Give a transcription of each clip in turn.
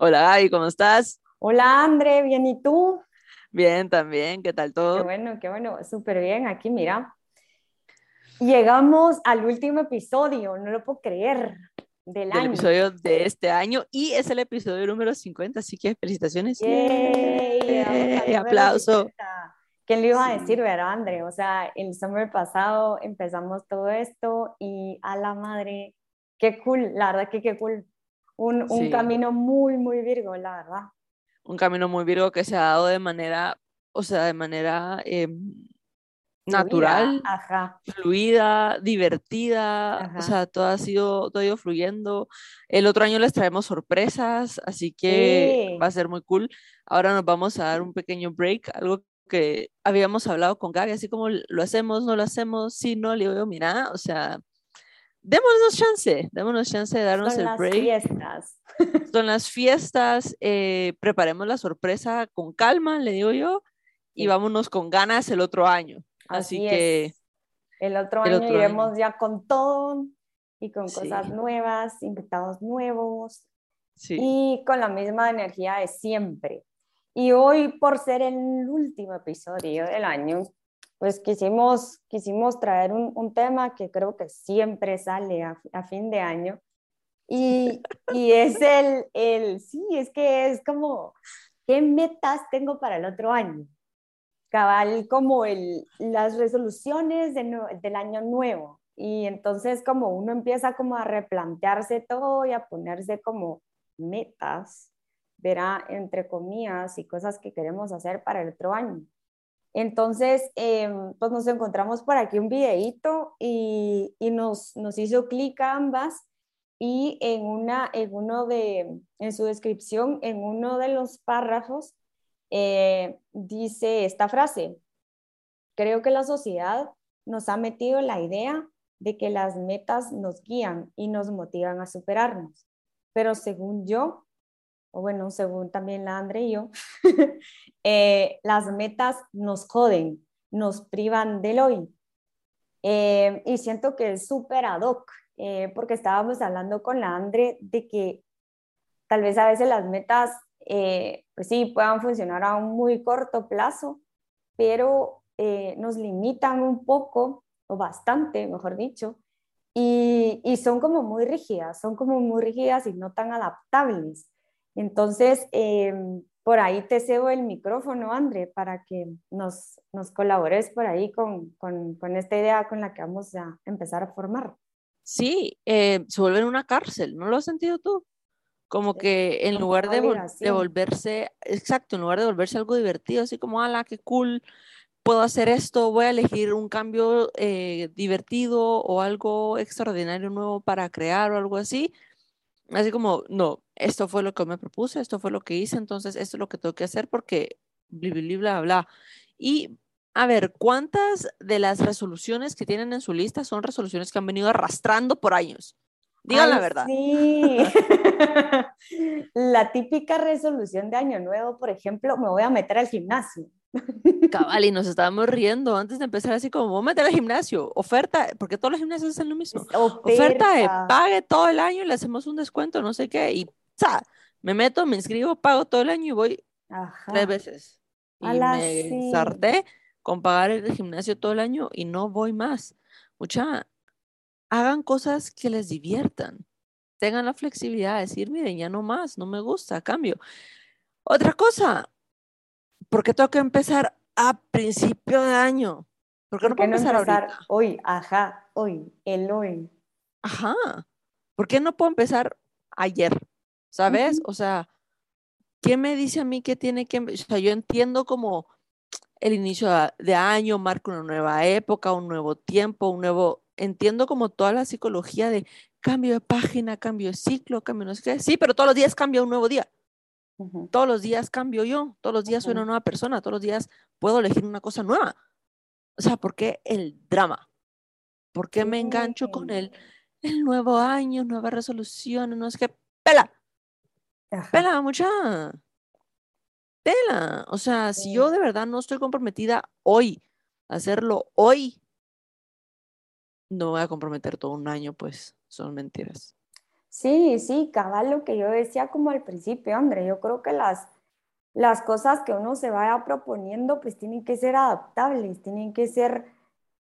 Hola Gaby, ¿cómo estás? Hola André, bien, ¿y tú? Bien, también, ¿qué tal Qué todo? bueno, qué bueno, súper bien, aquí mira. Llegamos al último episodio, no lo puedo creer, del Del año. episodio de este año y es el episodio número 50, así que felicitaciones. ¡Yay! Número Aplauso. 50. ¿Quién le iba a decir, verdad, André? O sea, el summer pasado empezamos todo esto y a la madre, qué cool, la verdad que qué cool. Un, un Sí. camino muy, muy virgo, la verdad. Un camino muy virgo que se ha dado de manera, o sea, de manera em, Fluida, natural, Ajá. fluida, divertida, Ajá. o sea, todo ha sido, todo ha ido fluyendo. El otro año les traemos sorpresas, así que Sí. va a ser muy cool. Ahora nos vamos a dar un pequeño break, algo que habíamos hablado con Gaby, así como lo hacemos, no lo hacemos, sí, no, le digo, mira, o sea, démonos chance, démonos chance de darnos Son el las break. fiestas. Son las fiestas, eh, preparemos la sorpresa con calma, le digo yo, y Sí. vámonos con ganas el otro año. Así, que es. El otro el año otro iremos año. ya con todo y con Sí. cosas nuevas, invitados nuevos sí. y con la misma energía de siempre. Y hoy, por ser el último episodio del año, pues quisimos, quisimos traer un, un tema que creo que siempre sale a, a fin de año. Y, y es el, el, sí, es que es como, ¿qué metas tengo para el otro año? cabal como el, las resoluciones de del año nuevo. Y entonces como uno empieza como a replantearse todo y a ponerse como metas, verá, entre comillas, y cosas que queremos hacer para el otro año. Entonces, em, pues nos encontramos por aquí un videíto y, nos hizo clic a ambas y en, una, en, uno de, en su descripción, en uno de los párrafos, eh, dice esta frase, creo que la sociedad nos ha metido la idea de que las metas nos guían y nos motivan a superarnos, pero según yo, o bueno, según también la Andre y yo, eh, las metas nos joden, nos privan del hoy. Eh, y siento que es súper ad hoc, eh, porque estábamos hablando con la Andre de que tal vez a veces las metas pues sí, puedan funcionar a un muy corto plazo, pero nos limitan un poco, o bastante, mejor dicho, y, y, son como muy rígidas, son como muy rígidas y no tan adaptables. Entonces, eh, por ahí te cebo el micrófono, André, para que nos, nos colabores por ahí con, con, con, esta idea con la que vamos a empezar a formar. Sí, eh, se vuelve una cárcel, ¿no lo has sentido tú? como que en lugar de, vol de, volverse, exacto, en lugar de volverse algo divertido, así como, ala, qué cool, puedo hacer esto, voy a elegir un cambio eh, divertido o algo extraordinario nuevo para crear o algo así, así como, no, esto fue lo que me propuse, esto fue lo que hice, entonces esto es lo que tengo que hacer porque, bla, bla, bla. Y a ver, ¿cuántas de las resoluciones que tienen en su lista son resoluciones que han venido arrastrando por años? Digan la verdad. Sí. la típica resolución de año nuevo, por ejemplo, me voy a meter al gimnasio. Cabal, y nos estábamos riendo antes de empezar así como, voy a meter al gimnasio, oferta, porque todos los gimnasios hacen lo mismo. Oferta, oferta de pague todo el año y le hacemos un descuento, no sé qué, y ¡za! me meto, me inscribo, pago todo el año y voy Ajá. tres veces. Y Ala, me sí. sarté con pagar el gimnasio todo el año y no voy más. Mucha, hagan cosas que les diviertan. Tengan la flexibilidad de decir, miren, ya no más, no me gusta, cambio. Otra cosa, ¿por qué tengo que empezar a principio de año? ¿Por qué no ¿Por puedo qué no empezar, hoy? Ajá, hoy, el hoy. Ajá. ¿Por qué no puedo empezar ayer? ¿Sabes? O sea, ¿qué me dice a mí que tiene que, o sea, yo entiendo como el inicio de año marca una nueva época, un nuevo tiempo, un nuevo, entiendo como toda la psicología de cambio de página, cambio de ciclo, cambio no sé qué. Sí, pero todos los días cambia un nuevo día. Todos los días cambio yo, todos los días soy una nueva persona, todos los días puedo elegir una cosa nueva. O sea, ¿por qué el drama? ¿Por qué me engancho con el, el nuevo año, nueva resolución, no sé qué? Pela, Ajá. pela, mucha. Tela. O sea, si yo de verdad no estoy comprometida hoy, hacerlo hoy, no voy a comprometer todo un año, pues son mentiras. Sí, sí, cabal lo que yo decía como al principio, André, yo creo que las, las cosas que uno se vaya proponiendo pues tienen que ser adaptables, tienen que ser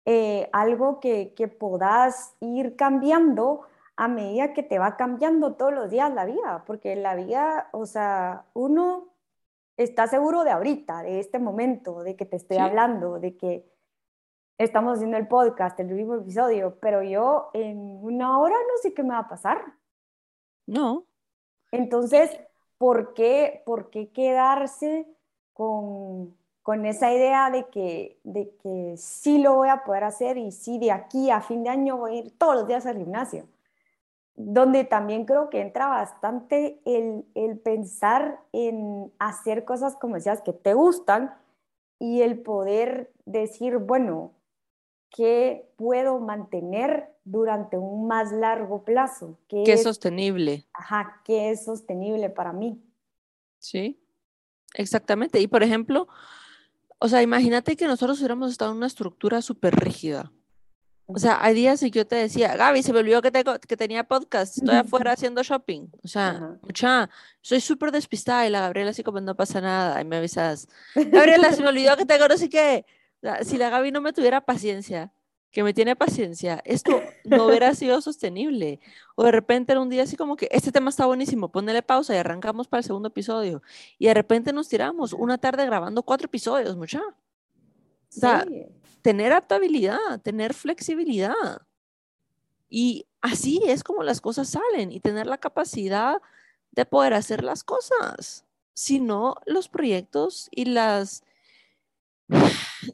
eh, algo que, que puedas ir cambiando a medida que te va cambiando todos los días la vida, porque la vida, o sea, uno está seguro de ahorita, de este momento, de que te estoy hablando, de que estamos haciendo el podcast, el mismo episodio, pero yo en una hora no sé qué me va a pasar. No. Entonces, ¿por qué, por qué quedarse con, con esa idea de que, de que sí lo voy a poder hacer y sí de aquí a fin de año voy a ir todos los días al gimnasio? donde también creo que entra bastante el, el, pensar en hacer cosas como decías que te gustan y el poder decir, bueno, ¿qué puedo mantener durante un más largo plazo? ¿Qué, es sostenible? Ajá, ¿qué es sostenible para mí? Sí, exactamente. Y por ejemplo, o sea, imagínate que nosotros hubiéramos estado en una estructura súper rígida o sea, hay días y yo te decía, Gaby, se me olvidó que, tengo, que tenía podcast, estoy afuera haciendo shopping. O sea, mucha, soy súper despistada y la Gabriela así como no pasa nada y me avisas, Gabriela, se me olvidó que tengo no sé qué. Si la Gaby no me tuviera paciencia, que me tiene paciencia, esto no hubiera sido sostenible. O de repente en un día así como que este tema está buenísimo, ponele pausa y arrancamos para el segundo episodio. Y de repente nos tiramos una tarde grabando cuatro episodios, mucha. O sea, tener adaptabilidad, tener flexibilidad. Y así es como las cosas salen y tener la capacidad de poder hacer las cosas. Si no, los proyectos y las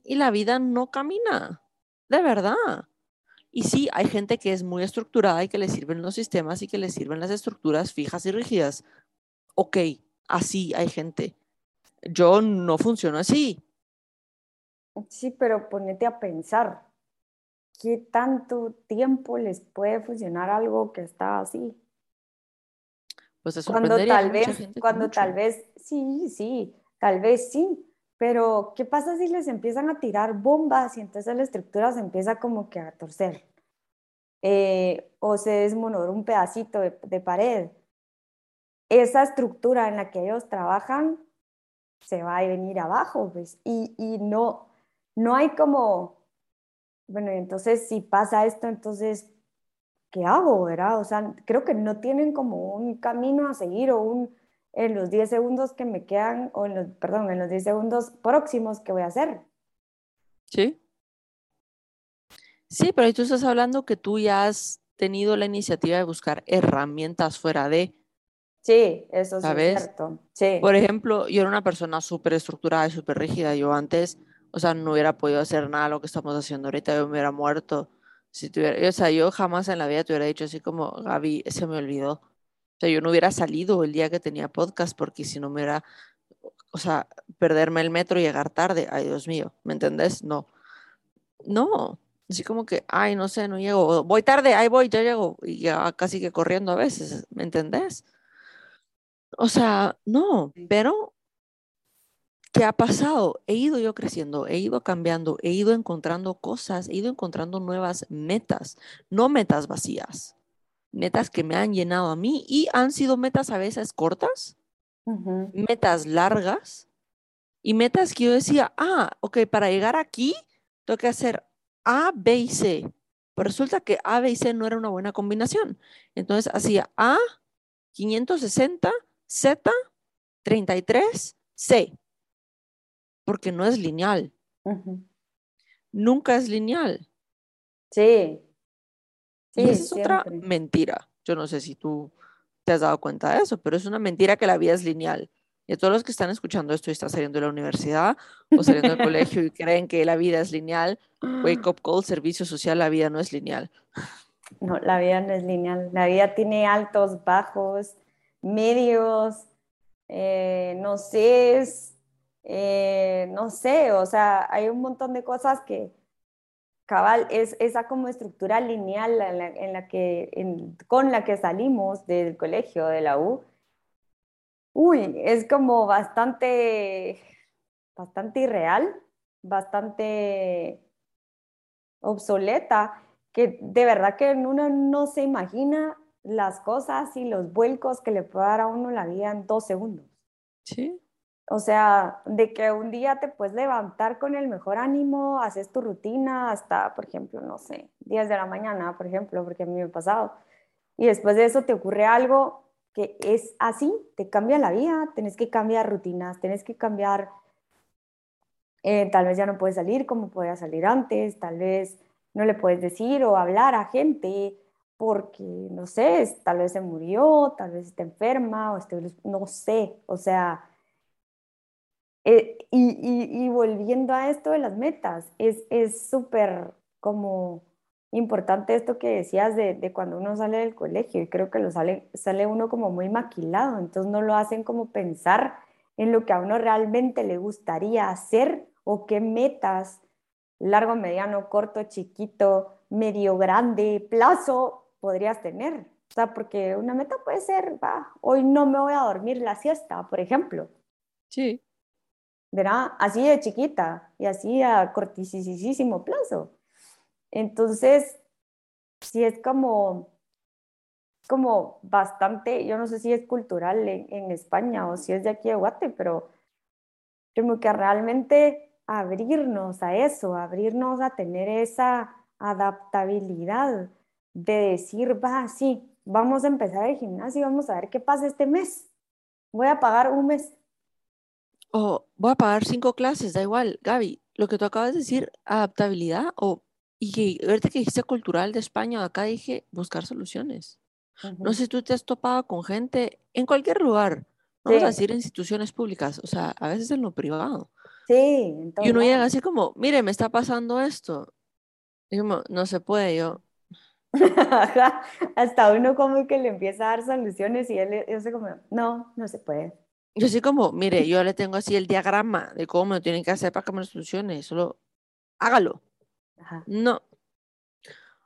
y la vida no camina, de verdad. Y sí, hay gente que es muy estructurada y que le sirven los sistemas y que le sirven las estructuras fijas y rígidas. Ok, así hay gente. Yo no funciono así. Sí, pero ponete a pensar, ¿qué tanto tiempo les puede funcionar algo que está así? Pues cuando tal vez, cuando tal vez, sí, sí, tal vez sí, pero ¿qué pasa si les empiezan a tirar bombas y entonces la estructura se empieza como que a torcer? Eh, o se desmonora un pedacito de, de pared. Esa estructura en la que ellos trabajan se va a venir abajo, pues, y, y no, no hay como, bueno, entonces si pasa esto, entonces, ¿qué hago? ¿verdad? O sea, creo que no tienen como un camino a seguir o un, en los 10 segundos que me quedan, o en los, perdón, en los 10 segundos próximos que voy a hacer. Sí. Sí, pero tú estás hablando que tú ya has tenido la iniciativa de buscar herramientas fuera de. Sí, eso es cierto. Sí. Por ejemplo, yo era una persona súper estructurada y súper rígida. Yo antes o sea, no hubiera podido hacer nada de lo que estamos haciendo ahorita, yo me hubiera muerto. Si tuviera, o sea, yo jamás en la vida te hubiera dicho así como, Gaby, se me olvidó. O sea, yo no hubiera salido el día que tenía podcast porque si no me hubiera, o sea, perderme el metro y llegar tarde, ay Dios mío, ¿me entendés? No. No, así como que, ay, no sé, no llego, voy tarde, ahí voy, ya llego, y ya casi que corriendo a veces, ¿me entendés? O sea, no, pero ¿Qué ha pasado? He ido yo creciendo, he ido cambiando, he ido encontrando cosas, he ido encontrando nuevas metas, no metas vacías, metas que me han llenado a mí y han sido metas a veces cortas, metas largas y metas que yo decía, ah, ok, para llegar aquí tengo que hacer A, B y C. Pero resulta que A, B y C no era una buena combinación. Entonces hacía A, 560, Z, 33, C porque no es lineal. Nunca es lineal. Sí. Sí y esa es otra mentira. Yo no sé si tú te has dado cuenta de eso, pero es una mentira que la vida es lineal. Y a todos los que están escuchando esto y están saliendo de la universidad o saliendo del colegio y creen que la vida es lineal, wake up call, servicio social, la vida no es lineal. No, la vida no es lineal. La vida tiene altos, bajos, medios, eh, no sé, es eh, no sé, o sea, hay un montón de cosas que cabal es esa como estructura lineal en la, que, con la que salimos del colegio, de la U. Uy, es como bastante, bastante irreal, bastante obsoleta, que de verdad que uno no se imagina las cosas y los vuelcos que le puede dar a uno la vida en dos segundos. Sí. O sea, de que un día te puedes levantar con el mejor ánimo, haces tu rutina hasta, por ejemplo, no sé, 10 de la mañana, por ejemplo, porque a mí me ha pasado. Y después de eso te ocurre algo que es así, te cambia la vida, tenés que cambiar rutinas, tenés que cambiar, eh, tal vez ya no puedes salir como podías salir antes, tal vez no le puedes decir o hablar a gente porque, no sé, tal vez se murió, tal vez está enferma, o no sé, o sea, eh, y, volviendo a esto de las metas, es súper como importante esto que decías de, cuando uno sale del colegio, y creo que lo sale, sale uno como muy maquilado, entonces no lo hacen como pensar en lo que a uno realmente le gustaría hacer o qué metas, largo, mediano, corto, chiquito, medio, grande, plazo, podrías tener. O sea, porque una meta puede ser, va, hoy no me voy a dormir la siesta, por ejemplo. Sí. ¿Verdad? Así de chiquita y así a cortísimo plazo. Entonces, sí es como, como bastante, yo no sé si es cultural en, España o si es de aquí de Guate, pero como que realmente abrirnos a eso, abrirnos a tener esa adaptabilidad de decir, va, sí, vamos a empezar el gimnasio y vamos a ver qué pasa este mes. Voy a pagar un mes. O voy a pagar cinco clases, da igual. Gaby, lo que tú acabas de decir, adaptabilidad, o, y ahorita que dijiste cultural de España, acá dije buscar soluciones. No sé si tú te has topado con gente en cualquier lugar, vamos a decir instituciones públicas, o sea, a veces en lo privado. Sí. Y uno llega así como, mire, me está pasando esto. Y como, no se puede, yo, Hasta uno como que le empieza a dar soluciones y él dice como, no, no se puede. Yo como, mire, yo le tengo así el diagrama de cómo lo tienen que hacer para que me lo solucione, solo hágalo. No.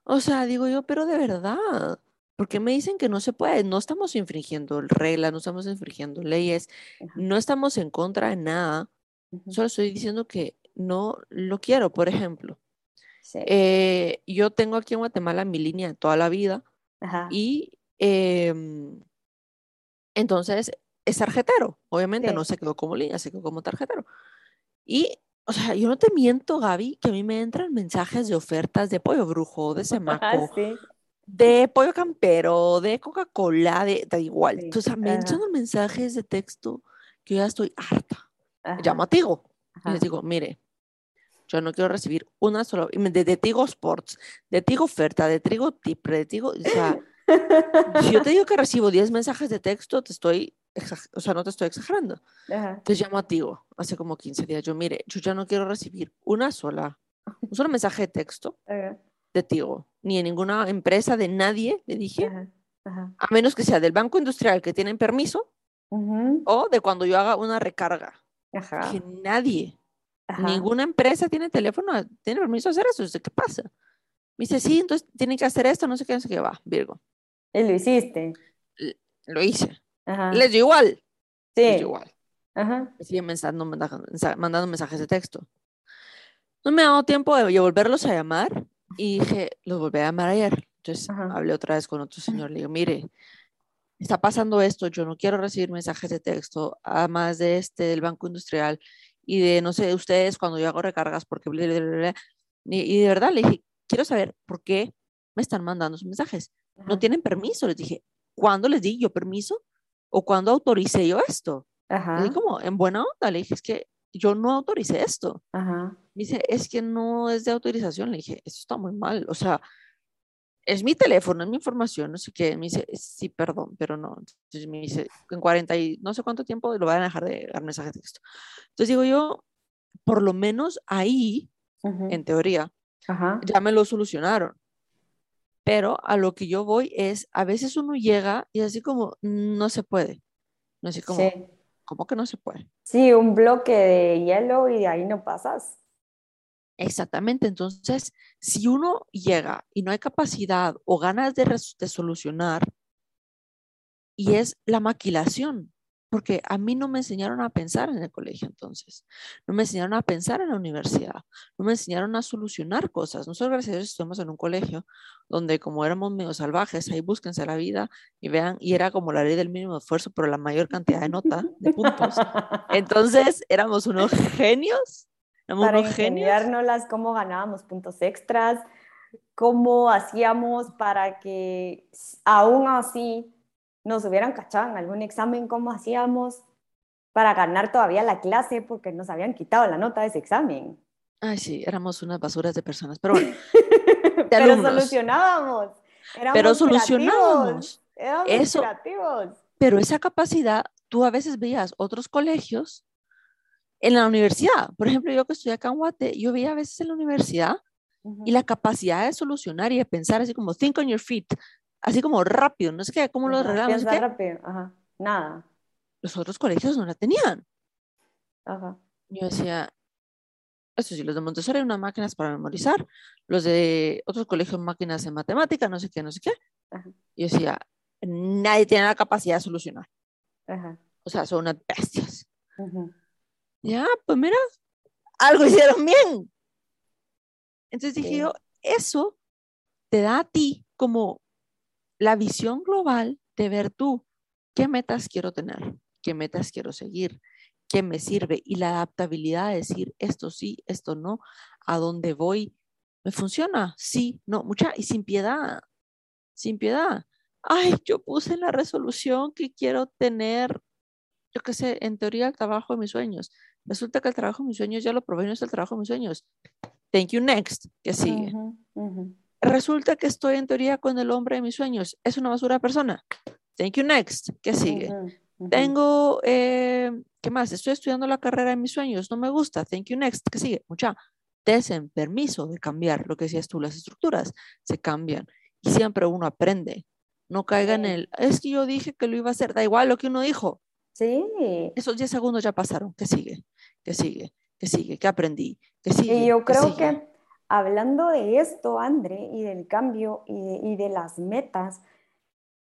O sea, digo yo, pero de verdad, ¿por qué me dicen que no se puede? No estamos infringiendo reglas, no estamos infringiendo leyes, no estamos en contra de nada, solo estoy diciendo que no lo quiero, por ejemplo. Eh, yo tengo aquí en Guatemala mi línea toda la vida y em, entonces es tarjetero. Obviamente no se quedó como línea, se quedó como tarjetero. Y, o sea, yo no te miento, Gaby, que a mí me entran mensajes de ofertas de pollo brujo, de semaco, de pollo campero, de Coca-Cola, de, da igual. Entonces, me entran mensajes de texto que yo ya estoy harta. Llamo a Tigo y les digo, mire, yo no quiero recibir una sola, de, de Tigo Sports, de Tigo Oferta, de Tigo Tip, de Tigo, o sea, si yo te digo que recibo 10 mensajes de texto, te estoy, o sea, no te estoy exagerando. Te llamo a Tigo hace como 15 días. Yo, mire, yo ya no quiero recibir una sola, un solo mensaje de texto de Tigo, ni en ninguna empresa de nadie, le dije, a menos que sea del Banco Industrial que tienen permiso o de cuando yo haga una recarga. Que nadie Ninguna empresa tiene teléfono, tiene permiso de hacer eso. ¿Qué pasa? Me dice, sí, entonces tienen que hacer esto, no sé qué, no sé qué va, Virgo. Y lo hiciste. lo hice. Les dio igual. Sí. Les dio igual. Ajá. siguen mandando, mandando mensajes de texto. No me ha dado tiempo de volverlos a llamar y dije, los volví a llamar ayer. Entonces hablé otra vez con otro señor. Le digo, mire, está pasando esto, yo no quiero recibir mensajes de texto, además de este del Banco Industrial y de, no sé, ustedes cuando yo hago recargas, porque... y, de verdad le dije, quiero saber por qué me están mandando sus mensajes. No tienen permiso. Les dije, ¿cuándo les di yo permiso? ¿O cuándo autoricé yo esto? Ajá. Y como, en buena onda, le dije, es que yo no autoricé esto. Ajá. Me dice, es que no es de autorización. Le dije, eso está muy mal. O sea, es mi teléfono, es mi información, no sé qué. Me dice, sí, perdón, pero no. Entonces me dice, en 40 y no sé cuánto tiempo lo van a dejar de dar mensajes de texto. Entonces digo yo, por lo menos ahí, en teoría, ya me lo solucionaron. Pero a lo que yo voy es, a veces uno llega y así como, no se puede. No así como, ¿cómo que no se puede? Sí, un bloque de hielo y de ahí no pasas. Exactamente, entonces, si uno llega y no hay capacidad o ganas de, solucionar, y es la maquilación, porque a mí no me enseñaron a pensar en el colegio entonces, no me enseñaron a pensar en la universidad, no me enseñaron a solucionar cosas. Nosotros, gracias a Dios, estuvimos en un colegio donde como éramos medio salvajes, ahí búsquense la vida y vean, y era como la ley del mínimo esfuerzo, pero la mayor cantidad de nota, de puntos. Entonces, éramos unos genios. Éramos Para ingeniárnoslas, cómo ganábamos puntos extras, cómo hacíamos para que aún así nos hubieran cachado en algún examen, cómo hacíamos para ganar todavía la clase porque nos habían quitado la nota de ese examen. Ay, sí, éramos unas basuras de personas, pero bueno. pero solucionábamos. pero solucionábamos. Eso, Pero esa capacidad, tú a veces veías otros colegios en la universidad. Por ejemplo, yo que estudié acá en Guate, yo veía a veces en la universidad y la capacidad de solucionar y de pensar así como think on your feet, así como rápido, no sé qué, cómo lo arreglamos. rápido, ajá, nada. Los otros colegios no la tenían. Ajá. Yo decía, eso sí, los de Montessori unas máquinas para memorizar, los de otros colegios máquinas de matemática, no sé qué, no sé qué. Ajá. Yo decía, nadie tiene la capacidad de solucionar. Ajá. O sea, son unas bestias. Ya, pues mira, algo hicieron bien. Entonces dije yo, eso te da a ti como la visión global de ver tú qué metas quiero tener, qué metas quiero seguir, qué me sirve y la adaptabilidad de decir esto sí, esto no, a dónde voy, me funciona, sí, no, mucha y sin piedad, sin piedad. Ay, yo puse la resolución que quiero tener, yo qué sé, en teoría el trabajo de mis sueños. Resulta que el trabajo de mis sueños ya lo probé, no es el trabajo de mis sueños. Thank you next, que sigue resulta que estoy en teoría con el hombre de mis sueños. Es una basura persona. Thank you, next. ¿Qué sigue? Tengo, eh, ¿qué más? Estoy estudiando la carrera de mis sueños. No me gusta. Thank you, next. ¿Qué sigue? Mucha. Desen permiso de cambiar lo que decías tú, las estructuras se cambian y siempre uno aprende. No caiga en el, es que yo dije que lo iba a hacer, da igual lo que uno dijo. Sí. Esos 10 segundos ya pasaron. ¿Qué sigue? ¿Qué sigue? ¿Qué sigue? ¿Qué aprendí? ¿Qué sigue? Y yo creo que hablando de esto, André, y del cambio y de, las metas,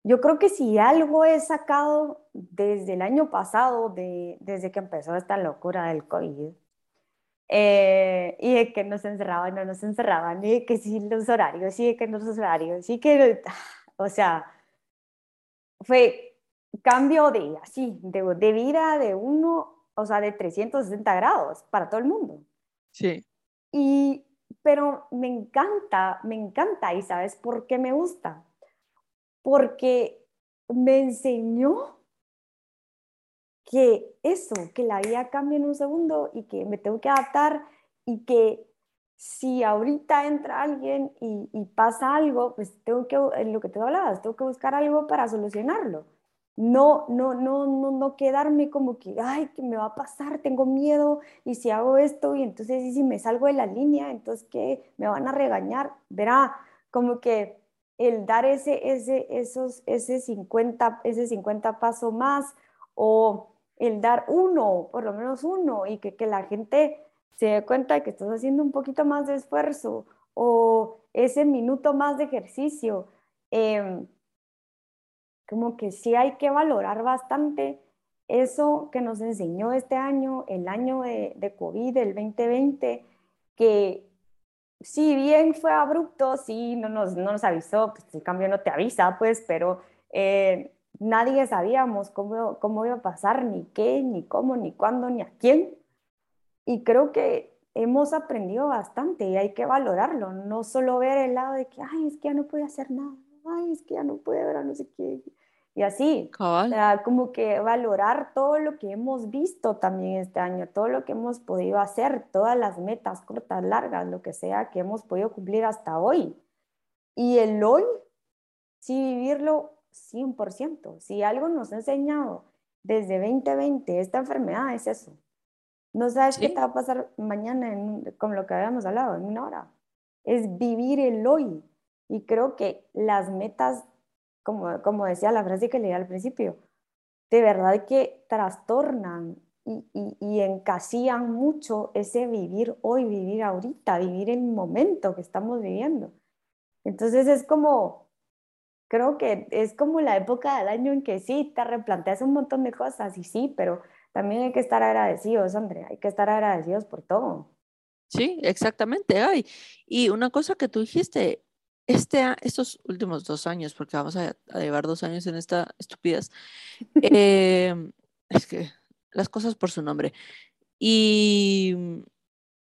yo creo que si algo he sacado desde el año pasado, desde que empezó esta locura del COVID, eh, y de que nos encerraban, no nos encerraban, y de que sí los horarios, y de que no los horarios, y que, o sea, fue cambio de así, de, de vida de uno, o sea, de 360 grados para todo el mundo. Sí. Y pero me encanta, me encanta y sabes por qué me gusta. Porque me enseñó que eso, que la vida cambia en un segundo y que me tengo que adaptar y que si ahorita entra alguien y, pasa algo, pues tengo que, en lo que te hablabas, tengo que buscar algo para solucionarlo no, no, no, no, no quedarme como que, ay, ¿qué me va a pasar? Tengo miedo y si hago esto y entonces y si me salgo de la línea, entonces ¿qué? Me van a regañar. Verá, como que el dar ese, ese, esos, ese 50, ese 50 paso más o el dar uno, por lo menos uno, y que, que la gente se dé cuenta de que estás haciendo un poquito más de esfuerzo o ese minuto más de ejercicio. Eh, como que sí hay que valorar bastante eso que nos enseñó este año, el año de, de COVID, el 2020, que si bien fue abrupto, sí, no nos, no nos avisó, pues el cambio no te avisa, pues, pero eh, nadie sabíamos cómo, cómo iba a pasar, ni qué, ni cómo, ni cuándo, ni a quién. Y creo que hemos aprendido bastante y hay que valorarlo, no solo ver el lado de que, ay, es que ya no puede hacer nada, ay, es que ya no puede ver a no sé qué. Y así, o sea, como que valorar todo lo que hemos visto también este año, todo lo que hemos podido hacer, todas las metas cortas, largas, lo que sea que hemos podido cumplir hasta hoy. Y el hoy, sí vivirlo 100%. Si algo nos ha enseñado desde 2020 esta enfermedad es eso. No sabes qué te va a pasar mañana con lo que habíamos hablado en una hora. Es vivir el hoy. Y creo que las metas como, como decía la frase que leí al principio, de verdad que trastornan y, y, y, encasillan mucho ese vivir hoy, vivir ahorita, vivir el momento que estamos viviendo. Entonces es como, creo que es como la época del año en que sí, te replanteas un montón de cosas y sí, pero también hay que estar agradecidos, Andrea, hay que estar agradecidos por todo. Sí, exactamente. Ay, y una cosa que tú dijiste, este, estos últimos dos años, porque vamos a, llevar dos años en esta estupidez, em, es que las cosas por su nombre. Y,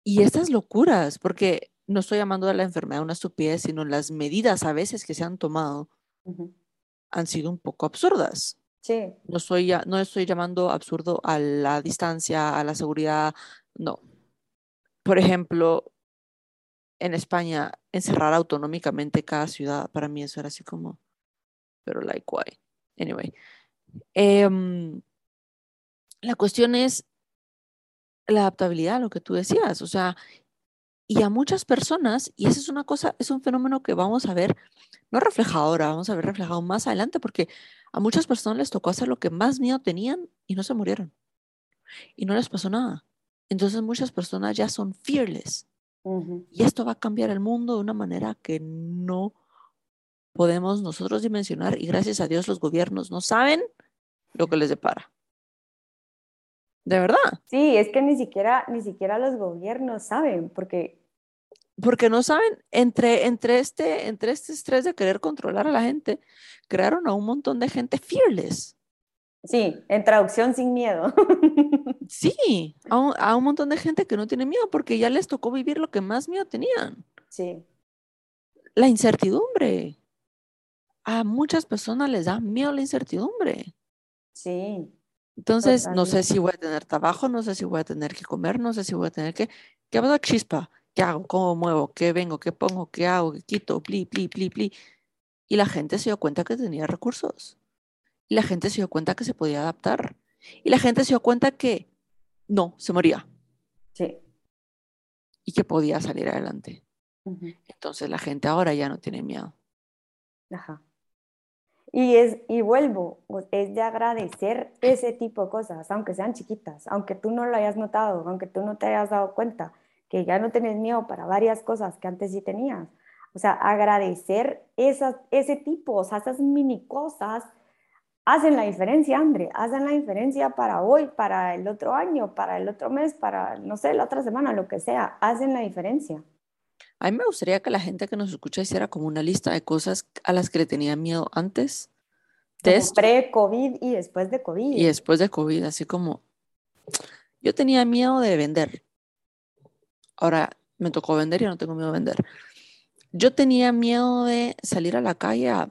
y estas locuras, porque no estoy llamando a la enfermedad una estupidez, sino las medidas a veces que se han tomado han sido un poco absurdas. Sí. No, soy, no estoy llamando absurdo a la distancia, a la seguridad, no. Por ejemplo, en España, encerrar autonómicamente cada ciudad, para mí eso era así como, pero like why. Anyway. Em, la cuestión es la adaptabilidad, lo que tú decías, o sea, y a muchas personas, y esa es una cosa, es un fenómeno que vamos a ver, no reflejado ahora, vamos a ver reflejado más adelante, porque a muchas personas les tocó hacer lo que más miedo tenían y no se murieron. Y no les pasó nada. Entonces muchas personas ya son fearless. Y esto va a cambiar el mundo de una manera que no podemos nosotros dimensionar y gracias a Dios los gobiernos no saben lo que les depara. De verdad. Sí, es que ni siquiera, ni siquiera los gobiernos saben, porque... Porque no saben, entre, entre, este, entre este estrés de querer controlar a la gente, crearon a un montón de gente fearless. Sí, en traducción sin miedo. sí, a un, a un, montón de gente que no tiene miedo porque ya les tocó vivir lo que más miedo tenían. Sí. La incertidumbre. A muchas personas les da miedo la incertidumbre. Sí. Entonces, no sé si voy a tener trabajo, no sé si voy a tener que comer, no sé si voy a tener que... ¿Qué hago chispa? ¿Qué hago? ¿Cómo muevo? ¿Qué vengo? ¿Qué pongo? ¿Qué hago? ¿Qué quito? Pli, pli, pli, pli. Y la gente se dio cuenta que tenía recursos. Y la gente se dio cuenta que se podía adaptar. Y la gente se dio cuenta que no, se moría. Sí. Y que podía salir adelante. Entonces la gente ahora ya no tiene miedo. Ajá. Y, es, y vuelvo, es de agradecer ese tipo de cosas, aunque sean chiquitas, aunque tú no lo hayas notado, aunque tú no te hayas dado cuenta, que ya no tienes miedo para varias cosas que antes sí tenías. O sea, agradecer esas, ese tipo, o sea, esas mini cosas hacen la diferencia, André, hacen la diferencia para hoy, para el otro año, para el otro mes, para, no sé, la otra semana, lo que sea, hacen la diferencia. A mí me gustaría que la gente que nos escucha hiciera como una lista de cosas a las que le tenía miedo antes. Pre-COVID y después de COVID. Y después de COVID, así como yo tenía miedo de vender. Ahora me tocó vender y no tengo miedo de vender. Yo tenía miedo de salir a la calle a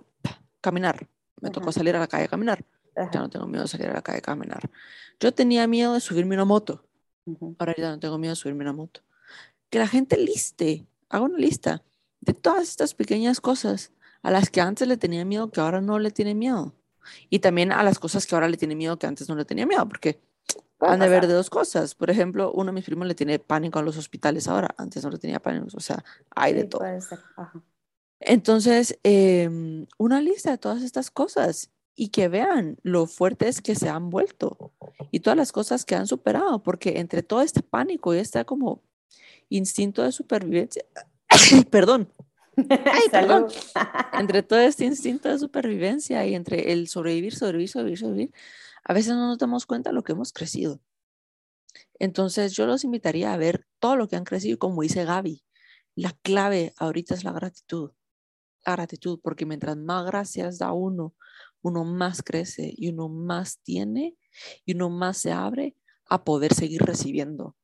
caminar. Me tocó salir a la calle a caminar. Ya no tengo miedo de salir a la calle a caminar. Yo tenía miedo de subirme una moto. Ahora ya no tengo miedo de subirme una moto. Que la gente liste haga una lista de todas estas pequeñas cosas a las que antes le tenía miedo que ahora no le tiene miedo. Y también a las cosas que ahora le tiene miedo que antes no le tenía miedo, porque han de ver de dos cosas. Por ejemplo, uno de mis primos le tiene pánico a los hospitales ahora, antes no le tenía pánico, o sea, hay de todo. Entonces, em, una lista de todas estas cosas y que vean lo fuertes que se han vuelto y todas las cosas que han superado, porque entre todo este pánico y esta como instinto de supervivencia. perdón. Ay, perdón. entre todo este instinto de supervivencia y entre el sobrevivir, sobrevivir, sobrevivir, sobrevivir, a veces no nos damos cuenta de lo que hemos crecido. Entonces yo los invitaría a ver todo lo que han crecido, como dice Gaby. La clave ahorita es la gratitud. Gratitud, porque mientras más gracias da uno, uno más crece y uno más tiene y uno más se abre a poder seguir recibiendo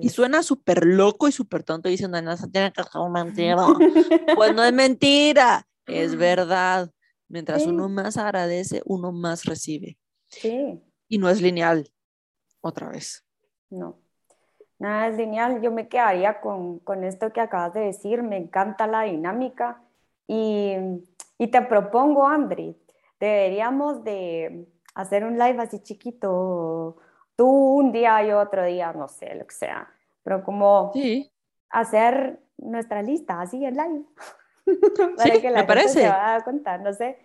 y suena súper loco y súper tonto diciendo, no, eso tiene que ser mentira. pues no es mentira, es verdad. Mientras uno más agradece, uno más recibe. Sí. Y no es lineal, otra vez. No, nada es lineal. Yo me quedaría con, con esto que acabas de decir. Me encanta la dinámica. Y, y te propongo, Andri, deberíamos de hacer un live así chiquito tú un día, y otro día, no sé, lo que sea, pero como hacer nuestra lista así en live. para que la me parece. se vaya no sé,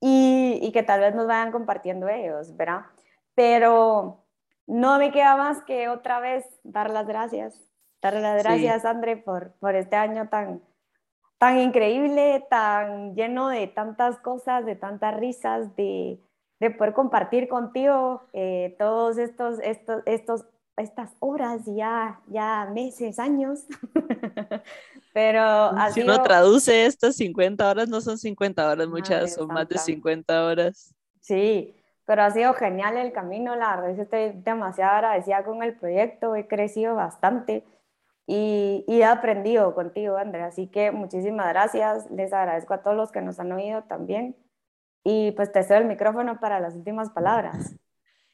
y, y, que tal vez nos vayan compartiendo ellos, ¿verdad? Pero no me queda más que otra vez dar las gracias, dar las gracias, André, por, por este año tan, tan increíble, tan lleno de tantas cosas, de tantas risas, de, de poder compartir contigo eh, todos estos, estos, estos, estas horas, ya, ya meses, años. Pero si uno traduce estas 50 horas, no son 50 horas, muchas son más de 50 horas. Sí, pero ha sido genial el camino, la verdad estoy demasiado agradecida con el proyecto, he crecido bastante y, y he aprendido contigo, Andrea, así que muchísimas gracias, les agradezco a todos los que nos han oído también. Y pues te cedo el micrófono para las últimas palabras.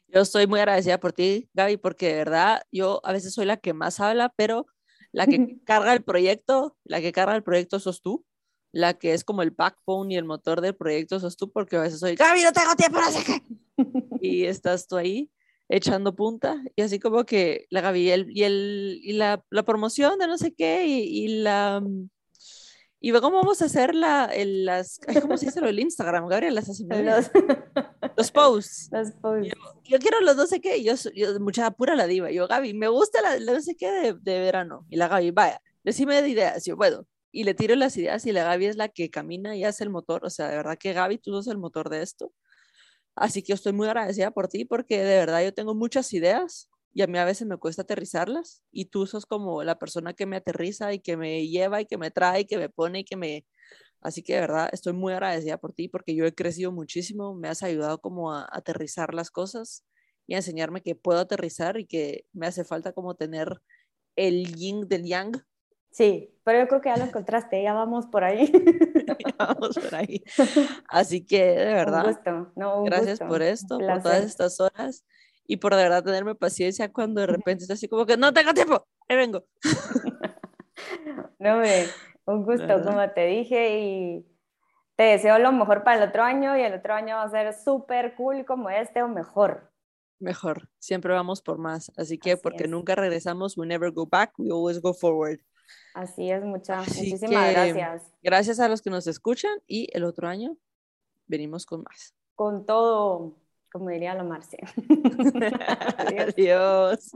Yo estoy muy agradecida por ti, Gaby, porque de verdad yo a veces soy la que más habla, pero la que carga el proyecto, la que carga el proyecto sos tú, la que es como el backbone y el motor del proyecto sos tú, porque a veces soy, Gaby, no tengo tiempo, no sé qué. y estás tú ahí echando punta y así como que la Gaby y, el, y, el, y la, la, promoción de no sé qué y, y la mm, y cómo vamos a hacer la, el, las, ¿cómo se dice lo del Instagram, Gabriel? Las los, los posts. Los posts. Yo, quiero los no sé qué, yo, yo mucha pura la diva. Yo, Gaby, me gusta la, no sé qué de, de, verano. Y la Gaby, vaya, decime de ideas. Yo, bueno, y le tiro las ideas y la Gaby es la que camina y hace el motor. O sea, de verdad que Gaby, tú sos el motor de esto. Así que yo estoy muy agradecida por ti porque de verdad yo tengo muchas ideas y a mí a veces me cuesta aterrizarlas y tú sos como la persona que me aterriza y que me lleva y que me trae y que me pone y que me... Así que de verdad estoy muy agradecida por ti porque yo he crecido muchísimo, me has ayudado como a aterrizar las cosas y a enseñarme que puedo aterrizar y que me hace falta como tener el yin del yang. Sí, pero yo creo que ya lo encontraste, ya vamos por ahí. vamos por ahí. Así que de verdad, un gusto. No, un gracias gusto. por esto, por todas estas horas y por de verdad tenerme paciencia cuando de repente es así como que no tengo tiempo, ahí vengo. no, me, un gusto, como te dije, y te deseo lo mejor para el otro año y el otro año va a ser súper cool como este o mejor. Mejor, siempre vamos por más, así que porque nunca regresamos, we never go back, we always go forward. Así es, muchas, muchísimas gracias. Gracias a los que nos escuchan y el otro año venimos con más. Con todo como diría la Marcia. Adiós.